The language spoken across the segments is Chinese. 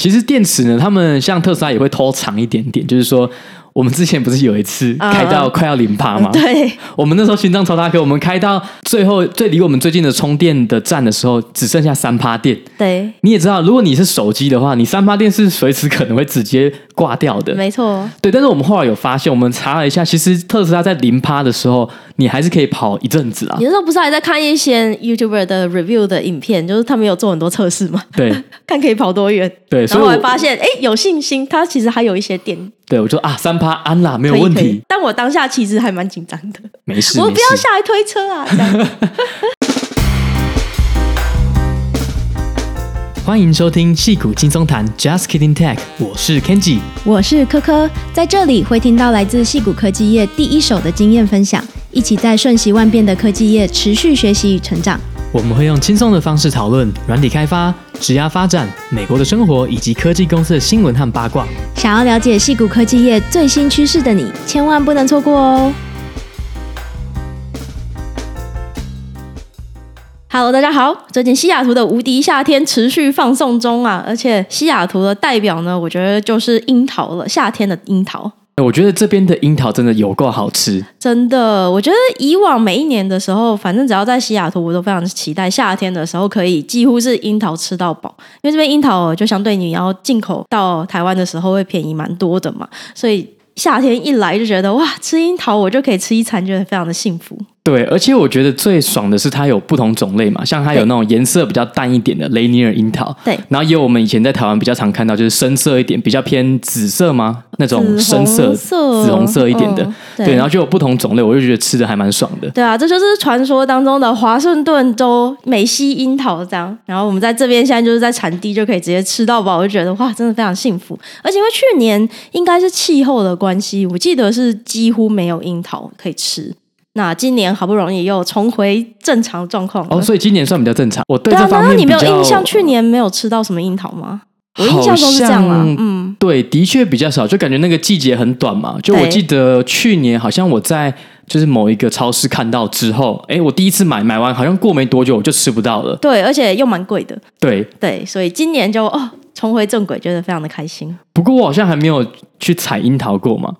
其实电池呢，他们像特斯拉也会偷藏一点点，就是说。我们之前不是有一次开到快要零趴吗？对，我们那时候心脏超大颗，我们开到最后最离我们最近的充电的站的时候，只剩下三趴电。对，你也知道，如果你是手机的话，你三趴电是随时可能会直接挂掉的。没错。对，但是我们后来有发现，我们查了一下，其实特斯拉在零趴的时候，你还是可以跑一阵子啊。你那时候不是还在看一些 YouTuber 的 review 的影片，就是他们有做很多测试嘛？对，看可以跑多远。对，然后我还发现，哎，有信心，它其实还有一些电。对，我就啊，三趴安啦，没有问题。但我当下其实还蛮紧张的。没事，我不要下来推车啊！这样 欢迎收听戏骨轻松谈，Just Kidding Tech，我是 Kenji，我是柯柯，在这里会听到来自戏骨科技业第一手的经验分享，一起在瞬息万变的科技业持续学习与成长。我们会用轻松的方式讨论软体开发、职涯发展、美国的生活以及科技公司的新闻和八卦。想要了解矽谷科技业最新趋势的你，千万不能错过哦！Hello，大家好，最近西雅图的无敌夏天持续放送中啊，而且西雅图的代表呢，我觉得就是樱桃了，夏天的樱桃。我觉得这边的樱桃真的有够好吃，真的。我觉得以往每一年的时候，反正只要在西雅图，我都非常期待夏天的时候可以几乎是樱桃吃到饱，因为这边樱桃就相对你要进口到台湾的时候会便宜蛮多的嘛，所以夏天一来就觉得哇，吃樱桃我就可以吃一餐，觉得非常的幸福。对，而且我觉得最爽的是它有不同种类嘛，像它有那种颜色比较淡一点的雷尼尔樱桃，对，然后也有我们以前在台湾比较常看到，就是深色一点，比较偏紫色吗？那种深色、紫红色一点的，嗯对，对，然后就有不同种类，我就觉得吃的还蛮爽的。对啊，这就是传说当中的华盛顿州美西樱桃这样，然后我们在这边现在就是在产地就可以直接吃到饱，我就觉得哇，真的非常幸福。而且因为去年应该是气候的关系，我记得是几乎没有樱桃可以吃。那今年好不容易又重回正常状况哦，所以今年算比较正常。我对这方面，难道你没有印象？去年没有吃到什么樱桃吗？我印象中是这样啊。嗯，对，的确比较少，就感觉那个季节很短嘛。就我记得去年好像我在就是某一个超市看到之后，哎，我第一次买，买完好像过没多久我就吃不到了。对，而且又蛮贵的。对对，所以今年就哦重回正轨，觉得非常的开心。不过我好像还没有去采樱桃过嘛。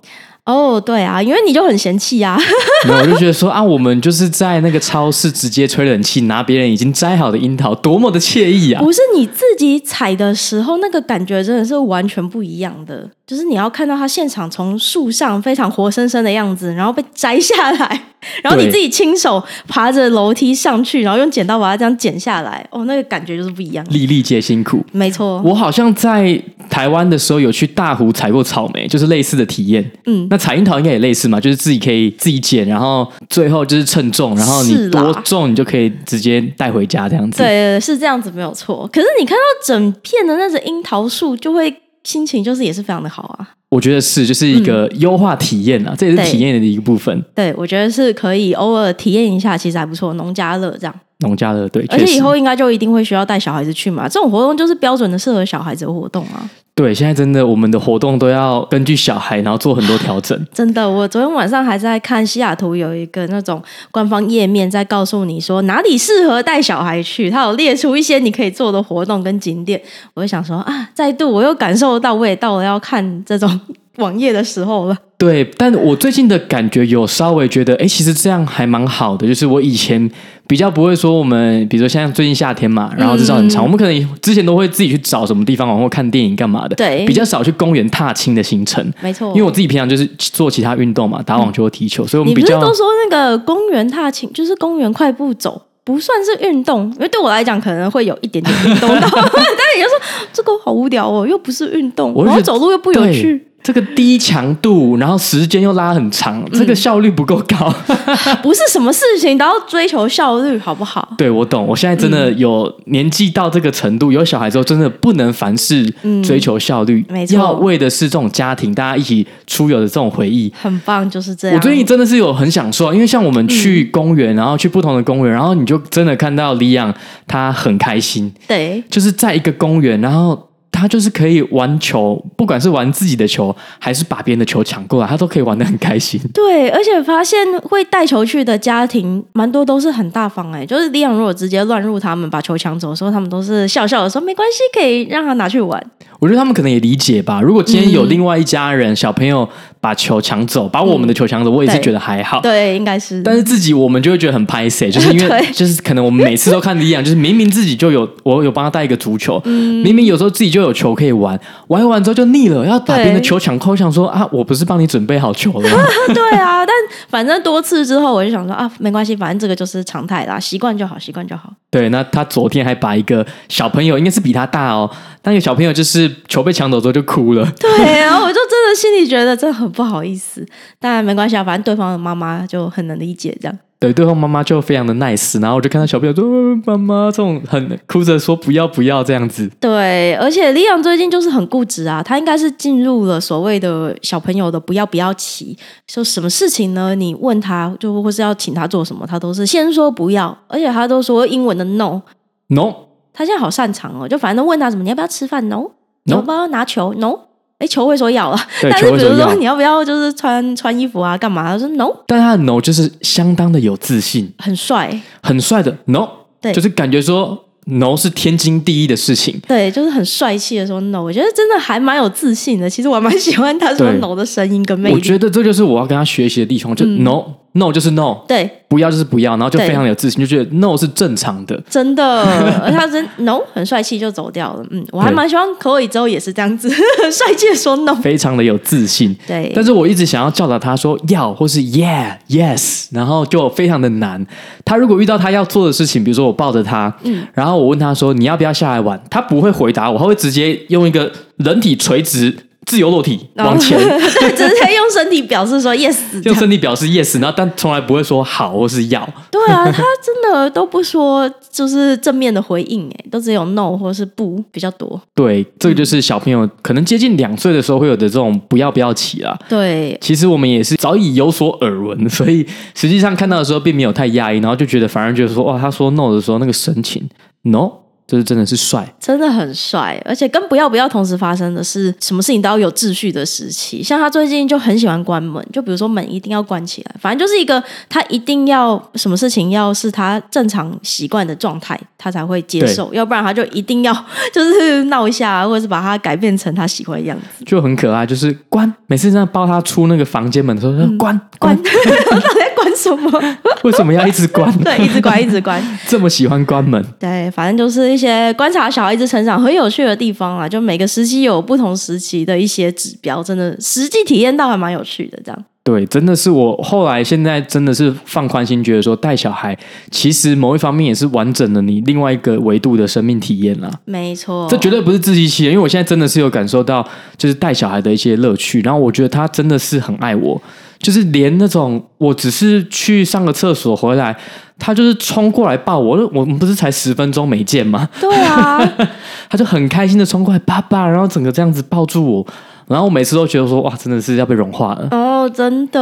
哦、oh，对啊，因为你就很嫌弃啊，没有，我就觉得说啊，我们就是在那个超市直接吹冷气，拿别人已经摘好的樱桃，多么的惬意啊！不是你自己采的时候，那个感觉真的是完全不一样的，就是你要看到它现场从树上非常活生生的样子，然后被摘下来。然后你自己亲手爬着楼梯上去，然后用剪刀把它这样剪下来，哦，那个感觉就是不一样。粒粒皆辛苦，没错。我好像在台湾的时候有去大湖采过草莓，就是类似的体验。嗯，那采樱桃应该也类似嘛，就是自己可以自己剪，然后最后就是称重，然后你多重你就可以直接带回家这样子。对，是这样子没有错。可是你看到整片的那个樱桃树，就会心情就是也是非常的好啊。我觉得是，就是一个优化体验啊，嗯、这也是体验的一个部分。对，我觉得是可以偶尔体验一下，其实还不错。农家乐这样，农家乐对，而且以后应该就一定会需要带小孩子去嘛。这种活动就是标准的适合小孩子的活动啊。对，现在真的我们的活动都要根据小孩，然后做很多调整。真的，我昨天晚上还在看西雅图有一个那种官方页面，在告诉你说哪里适合带小孩去，他有列出一些你可以做的活动跟景点。我就想说啊，再度我又感受到，我也到了要看这种网页的时候了。对，但我最近的感觉有稍微觉得，哎，其实这样还蛮好的。就是我以前比较不会说，我们比如说像最近夏天嘛，然后日照很长，嗯，我们可能之前都会自己去找什么地方玩或看电影干嘛的。对，比较少去公园踏青的行程。没错，因为我自己平常就是做其他运动嘛，打网球、踢球，所以我们比较。都说那个公园踏青就是公园快步走不算是运动？因为对我来讲可能会有一点点运动到，但是你就说这个好无聊哦，又不是运动，然后走路又不有趣。这个低强度，然后时间又拉很长，这个效率不够高。嗯、不是什么事情都要追求效率，好不好？对，我懂。我现在真的有年纪到这个程度，嗯、有小孩之后，真的不能凡事追求效率。没错，要为的是这种家庭，大家一起出游的这种回忆。很棒，就是这样。我最近真的是有很享受，因为像我们去公园，然后去不同的公园，然后你就真的看到李阳他很开心。对，就是在一个公园，然后。他就是可以玩球，不管是玩自己的球，还是把别人的球抢过来，他都可以玩的很开心。对，而且发现会带球去的家庭，蛮多都是很大方哎。就是李昂如果直接乱入他们把球抢走的时候，他们都是笑笑的说没关系，可以让他拿去玩。我觉得他们可能也理解吧。如果今天有另外一家人、嗯、小朋友把球抢走，把我们的球抢走，嗯、我也是觉得还好。对，应该是。但是自己我们就会觉得很拍谢，就是因为就是可能我们每次都看的一样，就是明明自己就有我有帮他带一个足球，嗯、明明有时候自己就有球可以玩，玩完之后就腻了，要把别人的球抢扣，想说啊，我不是帮你准备好球了吗？对啊，但反正多次之后，我就想说啊，没关系，反正这个就是常态啦，习惯就好，习惯就好。对，那他昨天还把一个小朋友，应该是比他大哦，那个小朋友就是球被抢走之后就哭了。对，然后我就真的心里觉得真的很不好意思，但没关系啊，反正对方的妈妈就很能理解这样。对，对方妈妈就非常的 nice，然后我就看到小朋友说：“妈妈，这种很哭着说不要不要这样子。”对，而且李昂最近就是很固执啊，他应该是进入了所谓的小朋友的不要不要期，说什么事情呢？你问他就或是要请他做什么，他都是先说不要，而且他都说英文的 no no。他现在好擅长哦，就反正问他什么，你要不要吃饭？no，你要不要拿球？no。哎，球会说要了，但是比如说你要不要就是穿穿衣服啊，干嘛？他说 no，但他的 no 就是相当的有自信，很帅，很帅的 no，对，就是感觉说 no 是天经地义的事情，对，就是很帅气的说 no，我觉得真的还蛮有自信的。其实我还蛮喜欢他说 no 的声音跟魅力，我觉得这就是我要跟他学习的地方，就 no。嗯 no 就是 no，对，不要就是不要，然后就非常有自信，就觉得 no 是正常的，真的，而他真 no 很帅气就走掉了，嗯，我还蛮喜欢 Chloe 之后也是这样子，很帅气的说 no，非常的有自信，对，但是我一直想要教导他说要或是 yeah yes，然后就非常的难。他如果遇到他要做的事情，比如说我抱着他，嗯，然后我问他说你要不要下来玩，他不会回答我，他会直接用一个人体垂直。自由落体往前，对，直接用身体表示说 yes，用身体表示 yes，然后但从来不会说好或是要。对啊，他真的都不说，就是正面的回应，哎，都只有 no 或是不比较多。对，这个就是小朋友可能接近两岁的时候会有的这种不要不要起啊。对，其实我们也是早已有所耳闻，所以实际上看到的时候并没有太压抑，然后就觉得反而觉得说哇，他说 no 的时候那个神情 no。就是真的是帅，真的很帅，而且跟不要不要同时发生的是，什么事情都要有秩序的时期。像他最近就很喜欢关门，就比如说门一定要关起来，反正就是一个他一定要什么事情要是他正常习惯的状态，他才会接受，要不然他就一定要就是闹一下，或者是把它改变成他喜欢的样子，就很可爱。就是关，每次这样抱他出那个房间门的时候，说关、嗯、关，关在关什么？为什么要一直关？对，一直关，一直关，这么喜欢关门？对，反正就是。一些观察小孩子成长很有趣的地方啊，就每个时期有不同时期的一些指标，真的实际体验到还蛮有趣的。这样对，真的是我后来现在真的是放宽心，觉得说带小孩其实某一方面也是完整的你另外一个维度的生命体验啦。没错，这绝对不是自欺欺人，因为我现在真的是有感受到就是带小孩的一些乐趣，然后我觉得他真的是很爱我，就是连那种我只是去上个厕所回来。他就是冲过来抱我，我们不是才十分钟没见吗？对啊，他就很开心的冲过来，爸爸，然后整个这样子抱住我，然后我每次都觉得说，哇，真的是要被融化了。哦，真的，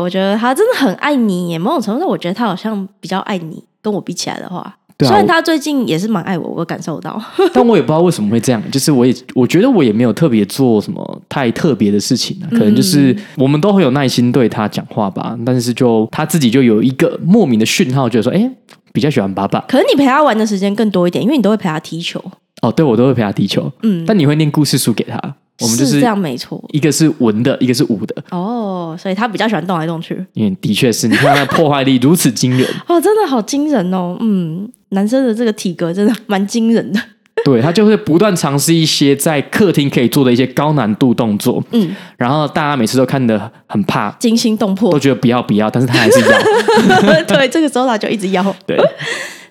我觉得他真的很爱你耶。某种程度上，我觉得他好像比较爱你，跟我比起来的话。对啊，虽然他最近也是蛮爱我，我感受到，但我也不知道为什么会这样。就是我也我觉得我也没有特别做什么太特别的事情，可能就是我们都会有耐心对他讲话吧。但是就他自己就有一个莫名的讯号，就是说，哎，比较喜欢爸爸。可能你陪他玩的时间更多一点，因为你都会陪他踢球。哦，对，我都会陪他踢球。嗯，但你会念故事书给他。我们就是这样，没错。一个是文的，一个是武的。哦，所以他比较喜欢动来动去。因为的确是，你看他破坏力如此惊人。哦，真的好惊人哦。嗯，男生的这个体格真的蛮惊人的。对，他就会不断尝试一些在客厅可以做的一些高难度动作。嗯，然后大家每次都看得很怕，惊心动魄，都觉得不要不要，但是他还是要。对，这个时候他就一直要。对。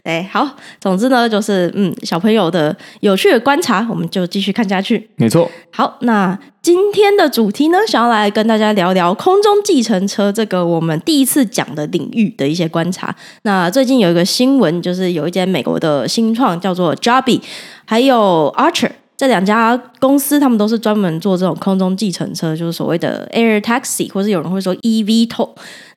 哎，好，总之呢，就是嗯，小朋友的有趣的观察，我们就继续看下去。没错。好，那今天的主题呢，想要来跟大家聊聊空中计程车这个我们第一次讲的领域的一些观察。那最近有一个新闻，就是有一间美国的新创叫做 Joby，还有 Archer。这两家公司，他们都是专门做这种空中计程车，就是所谓的 Air Taxi，或是有人会说 eVTOL。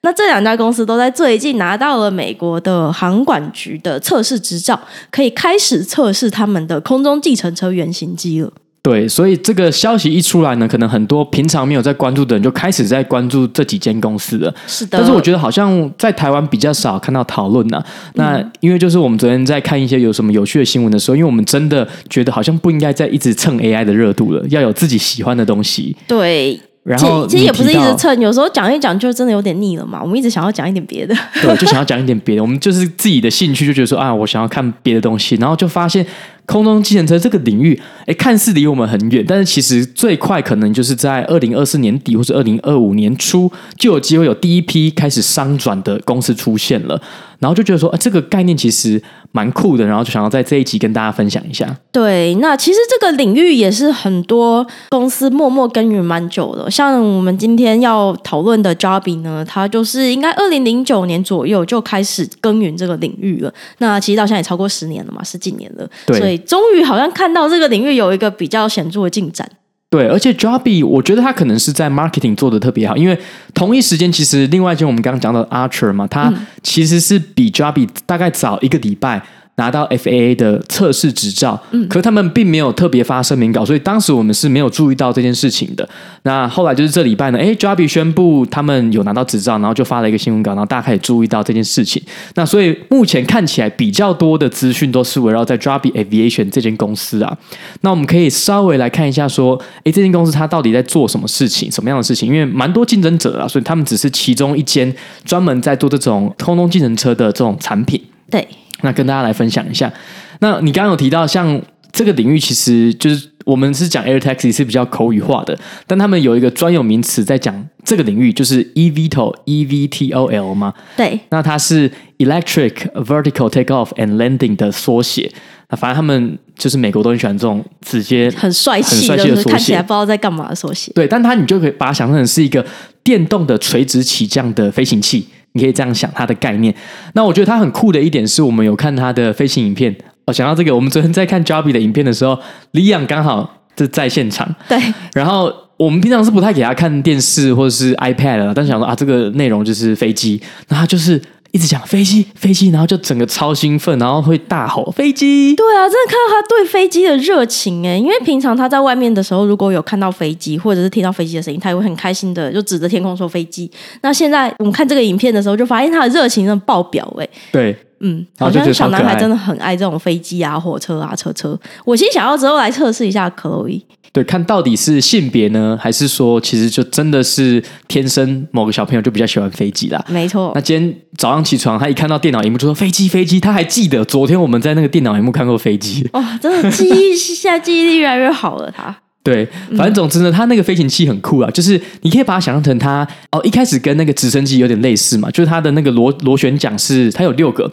那这两家公司都在最近拿到了美国的航管局的测试执照，可以开始测试他们的空中计程车原型机了。对，所以这个消息一出来呢，可能很多平常没有在关注的人就开始在关注这几间公司了。是的，但是我觉得好像在台湾比较少看到讨论呢。那因为就是我们昨天在看一些有什么有趣的新闻的时候，因为我们真的觉得好像不应该再一直蹭 AI 的热度了，要有自己喜欢的东西。对。然后其实也不是一直蹭，有时候讲一讲就真的有点腻了嘛。我们一直想要讲一点别的，对，就想要讲一点别的。我们就是自己的兴趣，就觉得说啊，我想要看别的东西，然后就发现空中计程车这个领域，哎，看似离我们很远，但是其实最快可能就是在二零二四年底或者二零二五年初，就有机会有第一批开始商转的公司出现了。然后就觉得说，哎，这个概念其实蛮酷的，然后就想要在这一集跟大家分享一下。对，那其实这个领域也是很多公司默默耕耘蛮久的。像我们今天要讨论的 Joby 呢，它就是应该二零零九年左右就开始耕耘这个领域了。那其实到现在也超过十年了嘛，十几年了。对，所以终于好像看到这个领域有一个比较显著的进展。对，而且 Joby 我觉得他可能是在 marketing 做的特别好，因为同一时间其实另外一间我们刚刚讲到的 Archer 嘛，他其实是比 Joby 大概早一个礼拜。拿到 FAA 的测试执照，嗯，可是他们并没有特别发声明稿，所以当时我们是没有注意到这件事情的。那后来就是这礼拜呢，哎，Joby 宣布他们有拿到执照，然后就发了一个新闻稿，然后大家开始注意到这件事情。那所以目前看起来比较多的资讯都是围绕在 Joby Aviation 这间公司啊。那我们可以稍微来看一下，说，哎，这间公司它到底在做什么事情，什么样的事情？因为蛮多竞争者啊，所以他们只是其中一间专门在做这种空中计程车的这种产品。对。那跟大家来分享一下，那你刚刚有提到，像这个领域，其实就是我们是讲 Air Taxi 是比较口语化的，但他们有一个专有名词在讲这个领域，就是 eVTOL，E V T O L 吗？对，那它是 Electric Vertical Takeoff and Landing 的缩写。那反正他们就是美国都很喜欢这种直接很帅气的，的看起来不知道在干嘛的缩写。对，但它你就可以把它想象成是一个电动的垂直起降的飞行器。你可以这样想它的概念。那我觉得它很酷的一点是，我们有看它的飞行影片。哦，想到这个，我们昨天在看 Joby 的影片的时候，李阳刚好就在现场。对。然后我们平常是不太给他看电视或者是 iPad 的，但是想说啊，这个内容就是飞机，那他就是。一直讲飞机，飞机，然后就整个超兴奋，然后会大吼飞机。对啊，真的看到他对飞机的热情哎，因为平常他在外面的时候，如果有看到飞机或者是听到飞机的声音，他也会很开心的就指着天空说飞机。那现在我们看这个影片的时候，就发现他的热情真的爆表哎。对，嗯，好像小男孩真的很爱这种飞机啊、火车啊、车车。我其实想要之后来测试一下 Chloe。对，看到底是性别呢，还是说其实就真的是天生某个小朋友就比较喜欢飞机啦？没错。那今天早上起床，他一看到电脑荧幕就说飞机飞机，他还记得昨天我们在那个电脑荧幕看过飞机。哇、哦，真的记忆现在记忆力越来越好了。他对，反正总之呢，他那个飞行器很酷啊，就是你可以把它想象成它哦，一开始跟那个直升机有点类似嘛，就是它的那个螺螺旋桨是它有六个，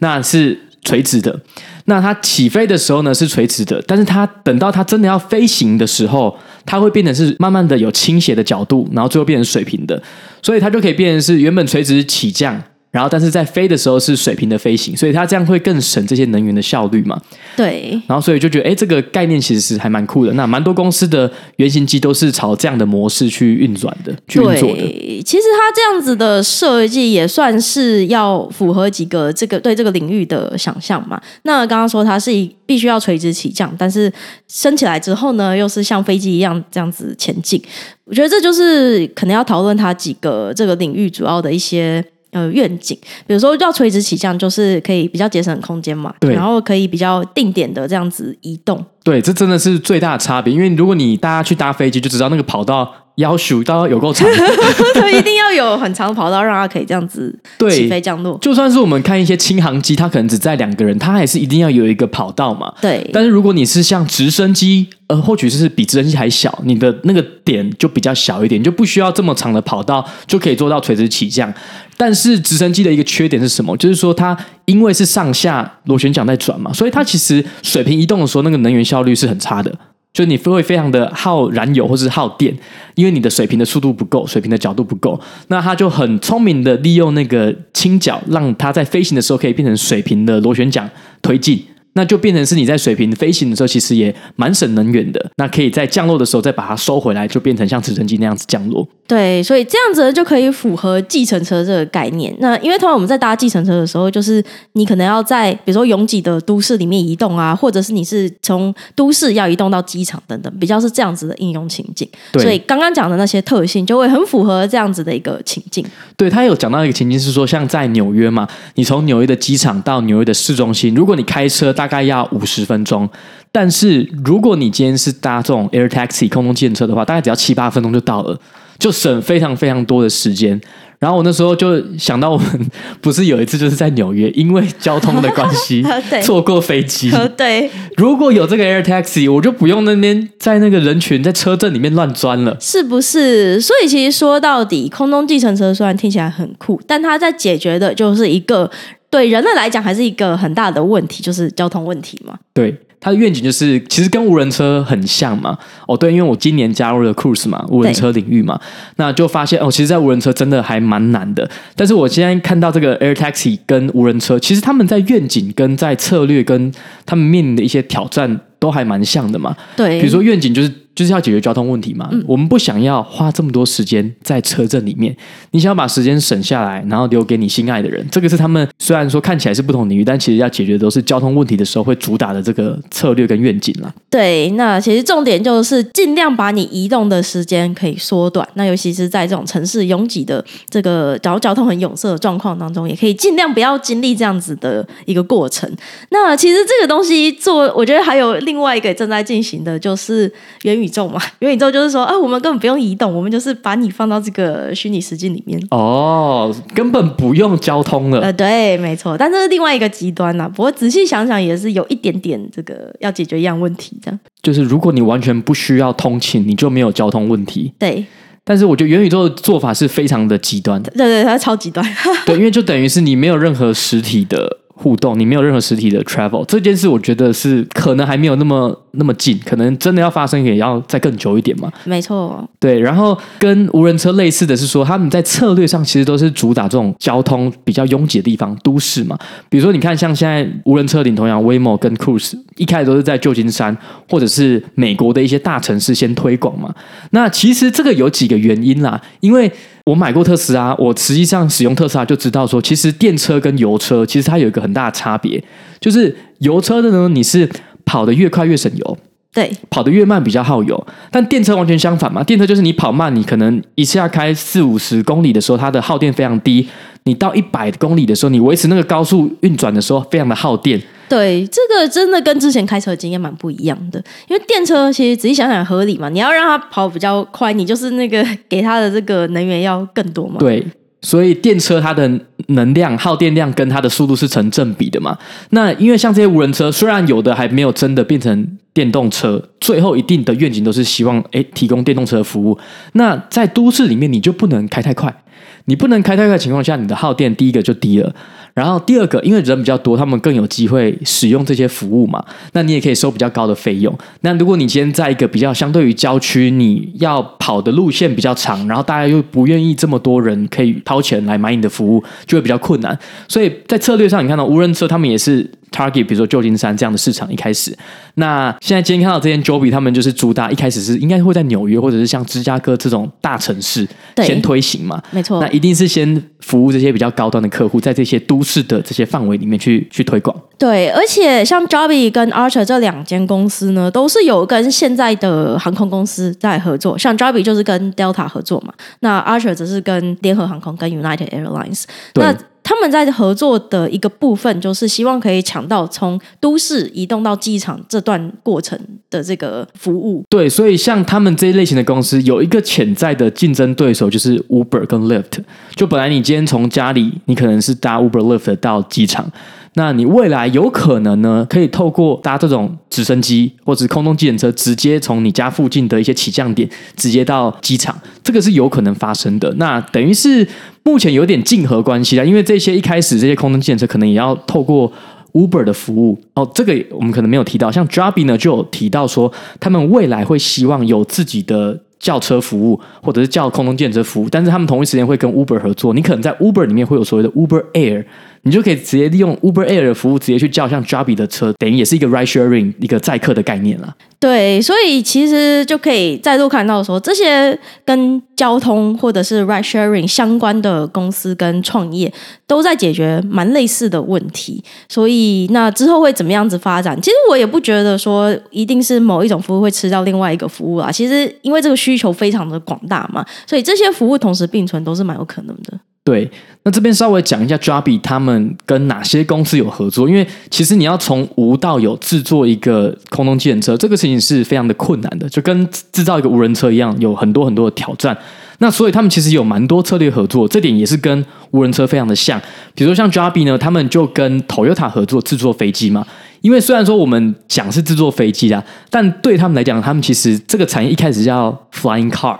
那是垂直的。那它起飞的时候呢，是垂直的，但是它等到它真的要飞行的时候，它会变成是慢慢的有倾斜的角度，然后最后变成水平的，所以它就可以变成是原本垂直起降。然后，但是在飞的时候是水平的飞行，所以它这样会更省这些能源的效率嘛？对。然后，所以就觉得，哎，这个概念其实是还蛮酷的。那蛮多公司的原型机都是朝这样的模式去运转的，去运作的。其实它这样子的设计也算是要符合几个这个对这个领域的想象嘛。那刚刚说它是一必须要垂直起降，但是升起来之后呢，又是像飞机一样这样子前进。我觉得这就是可能要讨论它几个这个领域主要的一些。呃，愿景，比如说要垂直起降，就是可以比较节省空间嘛，对，然后可以比较定点的这样子移动。对，这真的是最大的差别，因为如果你大家去搭飞机，就知道那个跑道要求到有够长，它一定要有很长的跑道，让它可以这样子起飞降落。就算是我们看一些轻航机，它可能只载两个人，它还是一定要有一个跑道嘛。对。但是如果你是像直升机，呃，或许是比直升机还小，你的那个点就比较小一点，就不需要这么长的跑道就可以做到垂直起降。但是直升机的一个缺点是什么？就是说它因为是上下螺旋桨在转嘛，所以它其实水平移动的时候，那个能源效率是很差的。就你会非常的耗燃油或是耗电，因为你的水平的速度不够，水平的角度不够。那它就很聪明的利用那个倾角，让它在飞行的时候可以变成水平的螺旋桨推进。那就变成是你在水平飞行的时候，其实也蛮省能源的。那可以在降落的时候再把它收回来，就变成像直升机那样子降落。对，所以这样子就可以符合计程车这个概念。那因为通常我们在搭计程车的时候，就是你可能要在比如说拥挤的都市里面移动啊，或者是你是从都市要移动到机场等等，比较是这样子的应用情境。对，所以刚刚讲的那些特性就会很符合这样子的一个情境。对，他有讲到一个情境是说，像在纽约嘛，你从纽约的机场到纽约的市中心，如果你开车大概要五十分钟，但是如果你今天是搭这种 Air Taxi 空中计程车的话，大概只要七八分钟就到了。就省非常非常多的时间，然后我那时候就想到，我们不是有一次就是在纽约，因为交通的关系 错过飞机。对，如果有这个 Air Taxi，我就不用那边在那个人群在车阵里面乱钻了，是不是？所以其实说到底，空中计程车虽然听起来很酷，但它在解决的就是一个对人类来讲还是一个很大的问题，就是交通问题嘛。对。它的愿景就是，其实跟无人车很像嘛。哦，对，因为我今年加入了 Cruise 嘛，无人车领域嘛，那就发现哦，其实，在无人车真的还蛮难的。但是我现在看到这个 Air Taxi 跟无人车，其实他们在愿景跟在策略跟他们面临的一些挑战都还蛮像的嘛。对，比如说愿景就是。就是要解决交通问题嘛，嗯、我们不想要花这么多时间在车阵里面，你想要把时间省下来，然后留给你心爱的人，这个是他们虽然说看起来是不同领域，但其实要解决的都是交通问题的时候会主打的这个策略跟愿景啦。对，那其实重点就是尽量把你移动的时间可以缩短，那尤其是在这种城市拥挤的这个交交通很拥塞的状况当中，也可以尽量不要经历这样子的一个过程。那其实这个东西做，我觉得还有另外一个正在进行的，就是元宇。宇宙嘛，元宇宙就是说啊，我们根本不用移动，我们就是把你放到这个虚拟实境里面哦，根本不用交通了。呃，对，没错，但这是另外一个极端呐、啊。不过仔细想想，也是有一点点这个要解决一样问题的。就是如果你完全不需要通勤，你就没有交通问题。对，但是我觉得元宇宙的做法是非常的极端的。对对，它超极端。对，因为就等于是你没有任何实体的。互动，你没有任何实体的 travel 这件事，我觉得是可能还没有那么那么近，可能真的要发生也要再更久一点嘛。没错，对。然后跟无人车类似的是说，他们在策略上其实都是主打这种交通比较拥挤的地方，都市嘛。比如说，你看像现在无人车领头羊 Waymo 跟 Cruise 一开始都是在旧金山或者是美国的一些大城市先推广嘛。那其实这个有几个原因啦，因为。我买过特斯拉，我实际上使用特斯拉就知道说，其实电车跟油车其实它有一个很大的差别，就是油车的呢，你是跑得越快越省油，对，跑得越慢比较耗油，但电车完全相反嘛，电车就是你跑慢，你可能一下开四五十公里的时候，它的耗电非常低，你到一百公里的时候，你维持那个高速运转的时候，非常的耗电。对，这个真的跟之前开车的经验蛮不一样的，因为电车其实仔细想想合理嘛，你要让它跑比较快，你就是那个给它的这个能源要更多嘛。对，所以电车它的能量耗电量跟它的速度是成正比的嘛。那因为像这些无人车，虽然有的还没有真的变成电动车，最后一定的愿景都是希望诶提供电动车的服务。那在都市里面，你就不能开太快，你不能开太快的情况下，你的耗电第一个就低了。然后第二个，因为人比较多，他们更有机会使用这些服务嘛。那你也可以收比较高的费用。那如果你今天在一个比较相对于郊区，你要跑的路线比较长，然后大家又不愿意这么多人可以掏钱来买你的服务，就会比较困难。所以在策略上，你看到无人车他们也是 target，比如说旧金山这样的市场一开始。那现在今天看到这间 Joby，他们就是主打一开始是应该会在纽约或者是像芝加哥这种大城市先推行嘛。没错，那一定是先服务这些比较高端的客户，在这些都市的这些范围里面去去推广。对，而且像 Joby 跟 Archer 这两间公司呢，都是有跟现在的航空公司在合作。像 Joby 就是跟 Delta 合作嘛，那 Archer 则是跟联合航空跟 United Airlines。对。那他们在合作的一个部分，就是希望可以抢到从都市移动到机场这段过程的这个服务。对，所以像他们这一类型的公司，有一个潜在的竞争对手就是 Uber 跟 Lyft。就本来你今天从家里，你可能是搭 Uber、Lyft 到机场。那你未来有可能呢，可以透过搭这种直升机或者空中计程车，直接从你家附近的一些起降点直接到机场，这个是有可能发生的。那等于是目前有点竞合关系啊，因为这些一开始这些空中计程车可能也要透过 Uber 的服务哦，这个我们可能没有提到。像 Joby 呢就有提到说，他们未来会希望有自己的。轿车服务，或者是叫空中计程车服务，但是他们同一时间会跟 Uber 合作。你可能在 Uber 里面会有所谓的 Uber Air 你就可以直接利用 Uber Air 的服务，直接去叫像 Joby 的车，等于也是一个 Ride Sharing 一个载客的概念了。对，所以其实就可以再度看到说，这些跟交通或者是 Ride Sharing 相关的公司跟创业，都在解决蛮类似的问题。所以那之后会怎么样子发展？其实我也不觉得说一定是某一种服务会吃掉另外一个服务啊。其实因为这个需求非常的广大嘛，所以这些服务同时并存都是蛮有可能的。对，那这边稍微讲一下 Joby 他们跟哪些公司有合作，因为其实你要从无到有制作一个空中计程车，这个事情是非常的困难的，就跟制造一个无人车一样，有很多很多的挑战。那所以他们其实有蛮多策略合作，这点也是跟无人车非常的像。比如说像 Joby 呢，他们就跟 Toyota 合作制作飞机嘛。因为虽然说我们讲是制作飞机啦，但对他们来讲，他们其实这个产业一开始叫 Flying Car。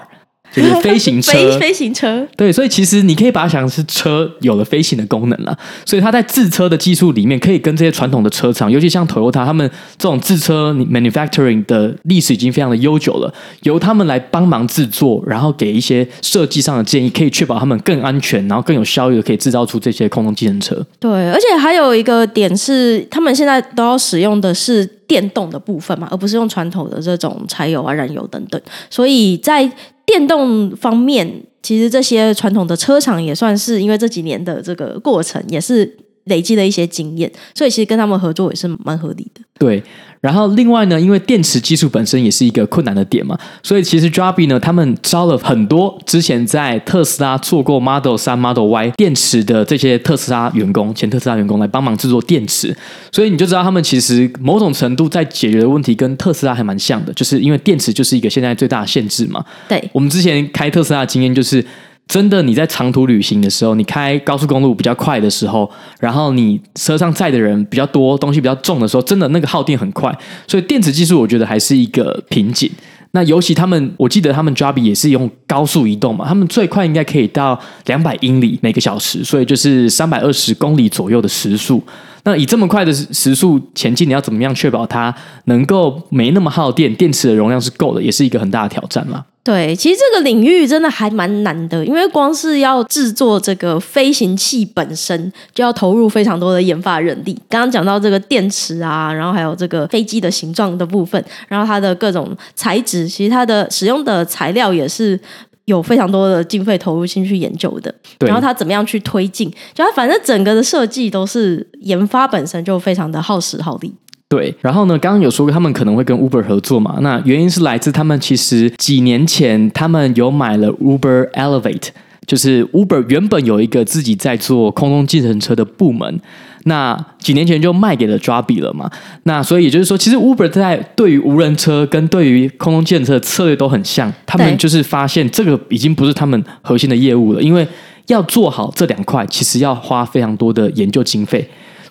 就是飞行车，飞飞行车，对，所以其实你可以把它想成是车有了飞行的功能了。所以它在制车的技术里面，可以跟这些传统的车厂，尤其像 Toyota 他们这种制车 manufacturing 的历史已经非常的悠久了，由他们来帮忙制作，然后给一些设计上的建议，可以确保他们更安全，然后更有效率的可以制造出这些空中计程车。对，而且还有一个点是，他们现在都要使用的是电动的部分嘛，而不是用传统的这种柴油啊、燃油等等，所以在电动方面，其实这些传统的车厂也算是因为这几年的这个过程，也是累积了一些经验，所以其实跟他们合作也是蛮合理的。对。然后另外呢，因为电池技术本身也是一个困难的点嘛，所以其实 Joby 呢，他们招了很多之前在特斯拉做过 Model 三、Model Y 电池的这些特斯拉员工，前特斯拉员工来帮忙制作电池，所以你就知道他们其实某种程度在解决的问题跟特斯拉还蛮像的，就是因为电池就是一个现在最大的限制嘛。对，我们之前开特斯拉的经验就是。真的，你在长途旅行的时候，你开高速公路比较快的时候，然后你车上载的人比较多，东西比较重的时候，真的那个耗电很快。所以电池技术，我觉得还是一个瓶颈。那尤其他们，我记得他们 Joby 也是用高速移动嘛，他们最快应该可以到两百英里每个小时，所以就是三百二十公里左右的时速。那以这么快的时速前进，你要怎么样确保它能够没那么耗电，电池的容量是够的，也是一个很大的挑战嘛。对，其实这个领域真的还蛮难的，因为光是要制作这个飞行器本身，就要投入非常多的研发人力。刚刚讲到这个电池啊，然后还有这个飞机的形状的部分，然后它的各种材质，其实它的使用的材料也是有非常多的经费投入进去研究的。然后它怎么样去推进，就它反正整个的设计都是研发本身就非常的耗时耗力。对，然后呢，刚刚有说过他们可能会跟 Uber 合作嘛？那原因是来自他们其实几年前他们有买了 Uber Elevate，就是 Uber 原本有一个自己在做空中计程车的部门，那几年前就卖给了 Joby 了嘛。那所以也就是说，其实 Uber 在对于无人车跟对于空中计程车的策略都很像，他们就是发现这个已经不是他们核心的业务了，因为要做好这两块，其实要花非常多的研究经费。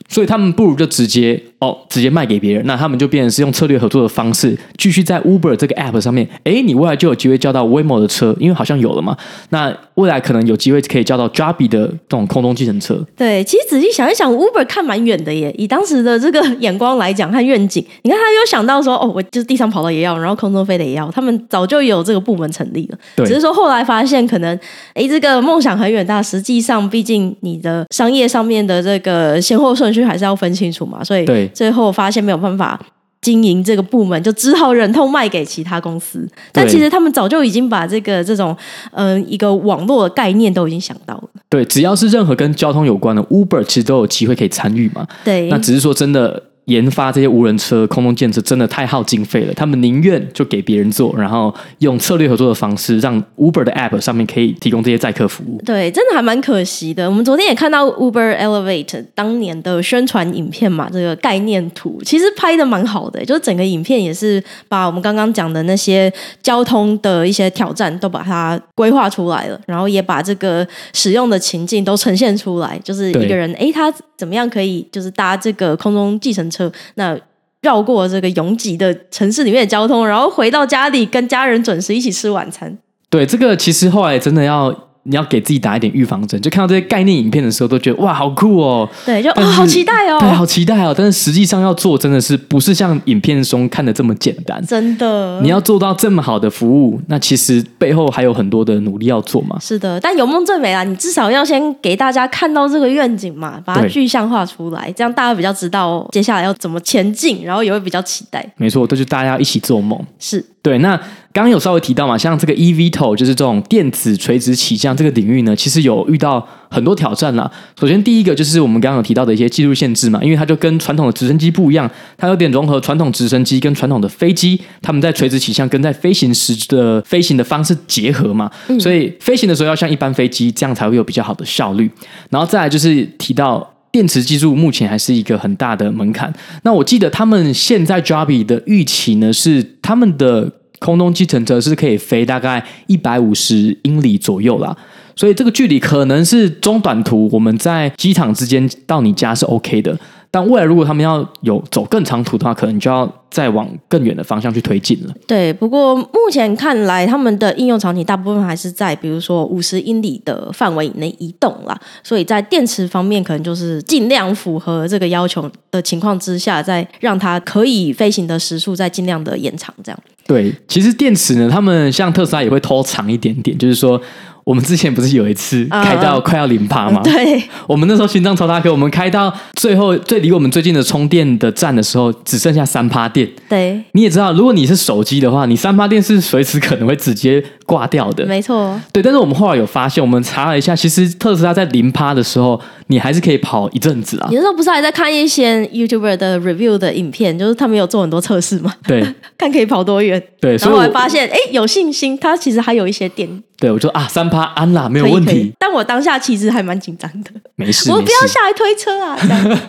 所以他们不如就直接哦，直接卖给别人，那他们就变成是用策略合作的方式，继续在 Uber 这个 App 上面，诶，你未来就有机会叫到 Waymo 的车，因为好像有了嘛。那未来可能有机会可以叫到 Joby 的这种空中计程车。对，其实仔细想一想，Uber 看蛮远的耶。以当时的这个眼光来讲和愿景，你看他有想到说，哦，我就是地上跑的也要，然后空中飞的也要。他们早就有这个部门成立了，对只是说后来发现可能，诶，这个梦想很远大，实际上毕竟你的商业上面的这个先后顺序还是要分清楚嘛。所以最后发现没有办法。经营这个部门就只好忍痛卖给其他公司，但其实他们早就已经把这个这种嗯、呃、一个网络的概念都已经想到了。对，只要是任何跟交通有关的，Uber 其实都有机会可以参与嘛。对，那只是说真的。研发这些无人车、空中建设真的太耗经费了，他们宁愿就给别人做，然后用策略合作的方式，让 Uber 的 App 上面可以提供这些载客服务。对，真的还蛮可惜的。我们昨天也看到 Uber Elevate 当年的宣传影片嘛，这个概念图其实拍的蛮好的，就是整个影片也是把我们刚刚讲的那些交通的一些挑战都把它规划出来了，然后也把这个使用的情境都呈现出来，就是一个人哎，他怎么样可以就是搭这个空中计程车。那绕过这个拥挤的城市里面的交通，然后回到家里跟家人准时一起吃晚餐。对，这个其实后来真的要你要给自己打一点预防针。就看到这些概念影片的时候，都觉得哇，好酷哦！对，就哦，好期待哦，对，好期待哦。但是实际上要做，真的是不是像影片中看的这么简单？真的，你要做到这么好的服务，那其实背后还有很多的努力要做嘛。是的，但有梦最美啦，你至少要先给大家看到这个愿景嘛，把它具象化出来，这样大家比较知道接下来要怎么前进，然后也会比较期待。没错，这就大家一起做梦。是对，那。刚刚有稍微提到嘛，像这个 eVTOL 就是这种电子垂直起降这个领域呢，其实有遇到很多挑战啦。首先，第一个就是我们刚刚有提到的一些技术限制嘛，因为它就跟传统的直升机不一样，它有点融合传统直升机跟传统的飞机，他们在垂直起降跟在飞行时的飞行的方式结合嘛，所以飞行的时候要像一般飞机这样才会有比较好的效率。然后再来就是提到电池技术目前还是一个很大的门槛。那我记得他们现在 Joby 的预期呢是他们的。空中计程车是可以飞大概一百五十英里左右啦，所以这个距离可能是中短途，我们在机场之间到你家是 OK 的。但未来如果他们要有走更长途的话，可能就要再往更远的方向去推进了。对，不过目前看来，他们的应用场景大部分还是在比如说五十英里的范围以内移动啦，所以在电池方面，可能就是尽量符合这个要求的情况之下，再让它可以飞行的时速再尽量的延长。这样。对，其实电池呢，他们像特斯拉也会拖长一点点，就是说。我们之前不是有一次开到快要零趴吗？对，我们那时候心脏超大颗，我们开到最后最离我们最近的充电的站的时候，只剩下三趴电。对，你也知道，如果你是手机的话，你三趴电是随时可能会直接挂掉的。没错。对，但是我们后来有发现，我们查了一下，其实特斯拉在零趴的时候，你还是可以跑一阵子啊。你那时候不是还在看一些 YouTuber 的 review 的影片，就是他们有做很多测试嘛？对，看可以跑多远。对，然后我还发现，哎，有信心，它其实还有一些电。对，我就啊，三趴安啦，没有问题。但我当下其实还蛮紧张的，没事，我不要下来推车啊。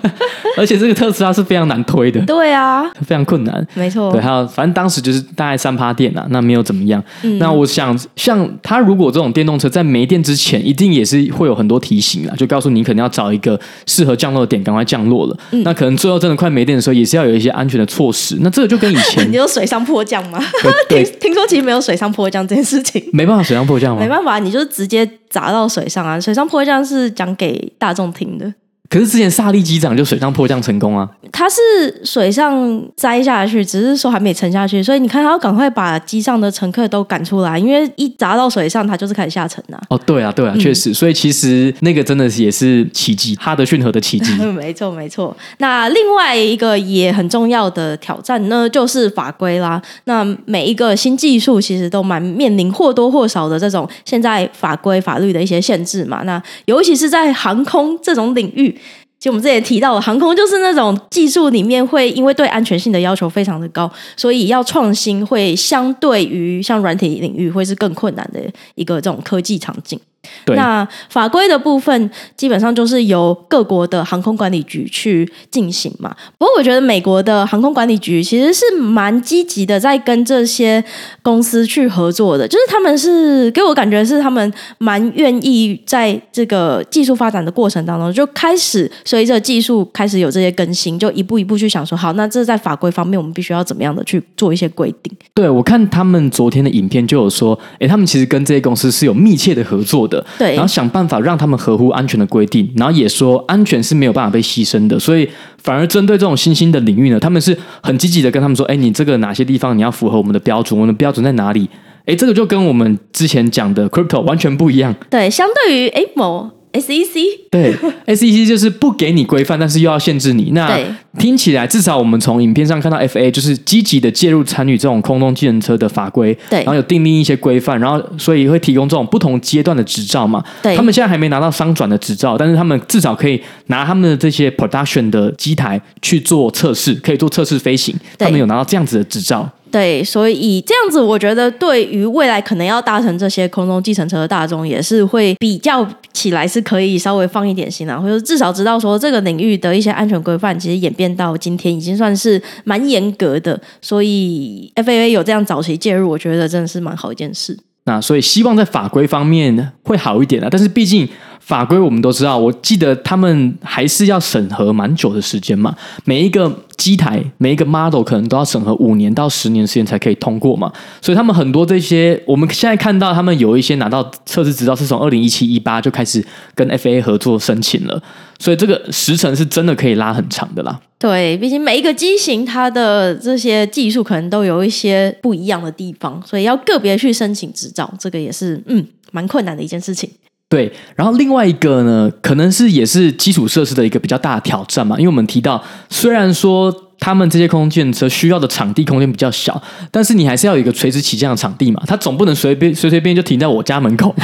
而且这个特斯拉是非常难推的，对啊，非常困难，没错。对，还有反正当时就是大概三趴电啊，那没有怎么样。嗯、那我想，像他如果这种电动车在没电之前，一定也是会有很多提醒啊，就告诉你可能要找一个适合降落的点，赶快降落了。嗯、那可能最后真的快没电的时候，也是要有一些安全的措施。那这个就跟以前，你有水上迫降吗？听听说其实没有水上迫降这件事情，没办法水上迫降吗？没办法，你。就是直接砸到水上啊！水上迫降是讲给大众听的。可是之前萨利机长就水上迫降成功啊！他是水上栽下去，只是说还没沉下去，所以你看他要赶快把机上的乘客都赶出来，因为一砸到水上，他就是开始下沉呐、啊。哦，对啊，对啊，确实，所以其实那个真的是也是奇迹，哈德逊河的奇迹。没错，没错。那另外一个也很重要的挑战呢，就是法规啦。那每一个新技术其实都蛮面临或多或少的这种现在法规法律的一些限制嘛。那尤其是在航空这种领域。其实我们之前提到的，航空就是那种技术里面会因为对安全性的要求非常的高，所以要创新会相对于像软体领域会是更困难的一个这种科技场景。对那法规的部分基本上就是由各国的航空管理局去进行嘛。不过我觉得美国的航空管理局其实是蛮积极的，在跟这些公司去合作的。就是他们是给我感觉是他们蛮愿意在这个技术发展的过程当中，就开始随着技术开始有这些更新，就一步一步去想说，好，那这在法规方面我们必须要怎么样的去做一些规定。对，我看他们昨天的影片就有说，哎，他们其实跟这些公司是有密切的合作的。对，然后想办法让他们合乎安全的规定，然后也说安全是没有办法被牺牲的，所以反而针对这种新兴的领域呢，他们是很积极的跟他们说，哎，你这个哪些地方你要符合我们的标准？我们的标准在哪里？哎，这个就跟我们之前讲的 crypto 完全不一样。对，相对于哎某。SEC 对，SEC 就是不给你规范，但是又要限制你。那听起来，至少我们从影片上看到，FAA 就是积极的介入参与这种空中计程车的法规，对，然后有订立一些规范，然后所以会提供这种不同阶段的执照嘛。对，他们现在还没拿到商转的执照，但是他们至少可以拿他们的这些 production 的机台去做测试，可以做测试飞行。对他们有拿到这样子的执照。对，所以这样子，我觉得对于未来可能要搭乘这些空中计程车的大众，也是会比较起来是可以稍微放一点心啊，或者至少知道说这个领域的一些安全规范，其实演变到今天已经算是蛮严格的。所以 FAA 有这样早期介入，我觉得真的是蛮好一件事。那所以希望在法规方面会好一点啊，但是毕竟。法规我们都知道，我记得他们还是要审核蛮久的时间嘛。每一个机台、每一个 model 可能都要审核五年到十年时间才可以通过嘛。所以他们很多这些，我们现在看到他们有一些拿到测试执照是从二零一七一八就开始跟 FAA 合作申请了，所以这个时程是真的可以拉很长的啦。对，毕竟每一个机型它的这些技术可能都有一些不一样的地方，所以要个别去申请执照，这个也是嗯蛮困难的一件事情。对，然后另外一个呢，可能是也是基础设施的一个比较大的挑战嘛，因为我们提到，虽然说。他们这些空中车需要的场地空间比较小，但是你还是要有一个垂直起降的场地嘛，它总不能随便随随便便就停在我家门口。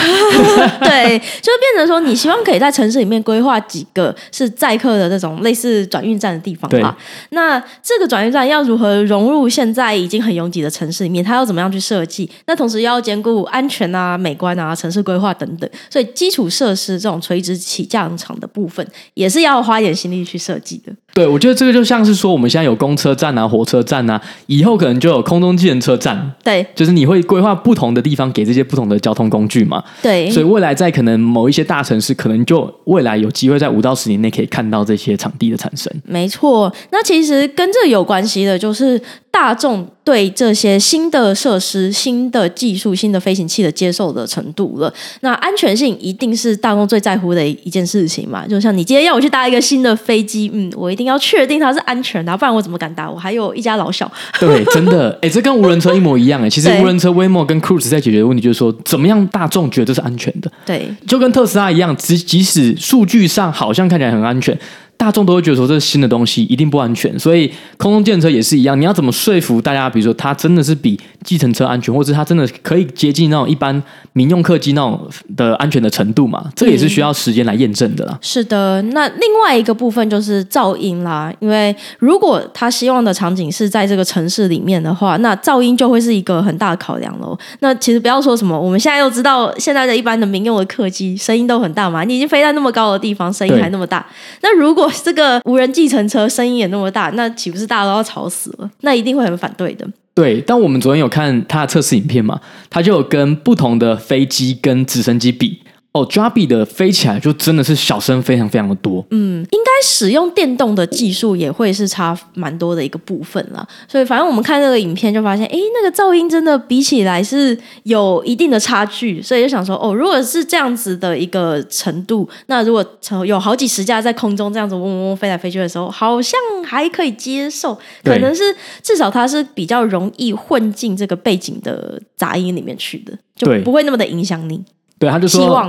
对，就变成说你希望可以在城市里面规划几个是载客的这种类似转运站的地方嘛。那这个转运站要如何融入现在已经很拥挤的城市里面？它要怎么样去设计？那同时要兼顾安全啊、美观啊、城市规划等等。所以基础设施这种垂直起降场的部分，也是要花点心力去设计的。对，我觉得这个就像是说我们现在。有公车站啊，火车站啊，以后可能就有空中计程车站。对，就是你会规划不同的地方给这些不同的交通工具嘛。对，所以未来在可能某一些大城市，可能就未来有机会在五到十年内可以看到这些场地的产生。没错，那其实跟这有关系的就是。大众对这些新的设施、新的技术、新的飞行器的接受的程度了，那安全性一定是大众最在乎的一件事情嘛。就像你今天要我去搭一个新的飞机，嗯，我一定要确定它是安全的，不然我怎么敢打？我还有一家老小。对，真的，哎，这跟无人车一模一样哎。其实无人车 Waymo 跟 Cruise 在解决的问题就是说，怎么样大众觉得这是安全的？对，就跟特斯拉一样，即即使数据上好像看起来很安全。大众都会觉得说，这是新的东西一定不安全，所以空中电车也是一样。你要怎么说服大家？比如说，它真的是比计程车安全，或者它真的可以接近那种一般民用客机那种的安全的程度嘛？这也是需要时间来验证的啦。是的，那另外一个部分就是噪音啦。因为如果他希望的场景是在这个城市里面的话，那噪音就会是一个很大的考量喽。那其实不要说什么，我们现在又知道，现在的一般的民用的客机声音都很大嘛。你已经飞在那么高的地方，声音还那么大，那如果这个无人计程车声音也那么大，那岂不是大家都要吵死了？那一定会很反对的。对，但我们昨天有看他的测试影片嘛，他就有跟不同的飞机跟直升机比。哦 j a b i 的飞起来就真的是小声非常非常的多。嗯，应该使用电动的技术也会是差蛮多的一个部分啦。所以反正我们看这个影片就发现，哎，那个噪音真的比起来是有一定的差距。所以就想说，哦，如果是这样子的一个程度，那如果有好几十架在空中这样子嗡嗡嗡飞来飞去的时候，好像还可以接受。可能是至少它是比较容易混进这个背景的杂音里面去的，就不会那么的影响你。对，他就说，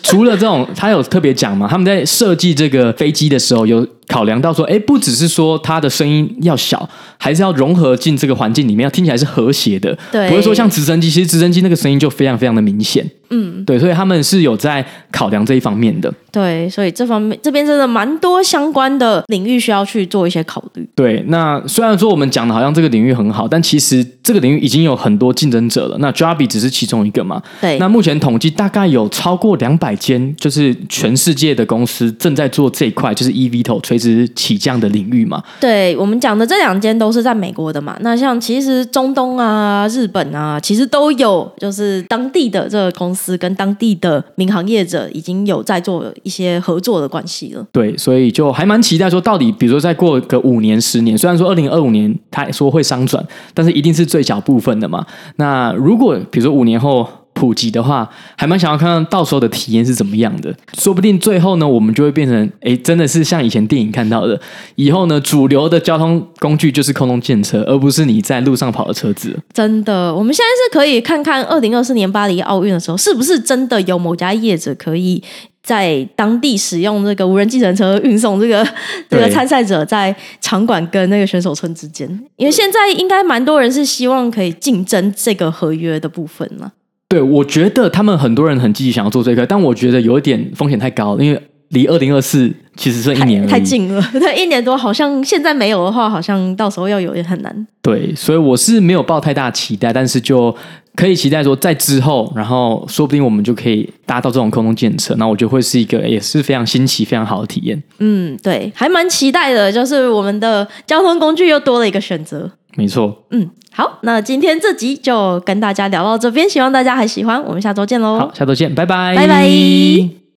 除了这种，他有特别讲嘛，他们在设计这个飞机的时候，有考量到说，哎，不只是说它的声音要小，还是要融合进这个环境里面，要听起来是和谐的，对，不会说像直升机，其实直升机那个声音就非常非常的明显。嗯，对，所以他们是有在考量这一方面的。对，所以这方面这边真的蛮多相关的领域需要去做一些考虑。对，那虽然说我们讲的好像这个领域很好，但其实这个领域已经有很多竞争者了。那 Joby 只是其中一个嘛。对。那目前统计大概有超过两百间，就是全世界的公司正在做这一块，就是 eVTOL 垂直起降的领域嘛。对，我们讲的这两间都是在美国的嘛。那像其实中东啊、日本啊，其实都有，就是当地的这个公司。司跟当地的民航业者已经有在做一些合作的关系了。对，所以就还蛮期待说，到底比如说再过个五年、十年，虽然说二零二五年他说会商转，但是一定是最小部分的嘛。那如果比如说五年后，普及的话，还蛮想要看看到时候的体验是怎么样的。说不定最后呢，我们就会变成，哎，真的是像以前电影看到的，以后呢，主流的交通工具就是空中建车，而不是你在路上跑的车子。真的，我们现在是可以看看二零二四年巴黎奥运的时候，是不是真的有某家业者可以在当地使用这个无人计程车运送这个 这个参赛者在场馆跟那个选手村之间？因为现在应该蛮多人是希望可以竞争这个合约的部分了。对，我觉得他们很多人很积极想要做这个，但我觉得有一点风险太高了，因为离二零二四其实剩一年太，太近了，对，一年多，好像现在没有的话，好像到时候要有也很难。对，所以我是没有抱太大期待，但是就可以期待说在之后，然后说不定我们就可以搭到这种空中建车，那我觉得会是一个也是非常新奇、非常好的体验。嗯，对，还蛮期待的，就是我们的交通工具又多了一个选择。没错，嗯。好，那今天这集就跟大家聊到这边，希望大家还喜欢。我们下周见喽！好，下周见，拜拜，拜拜。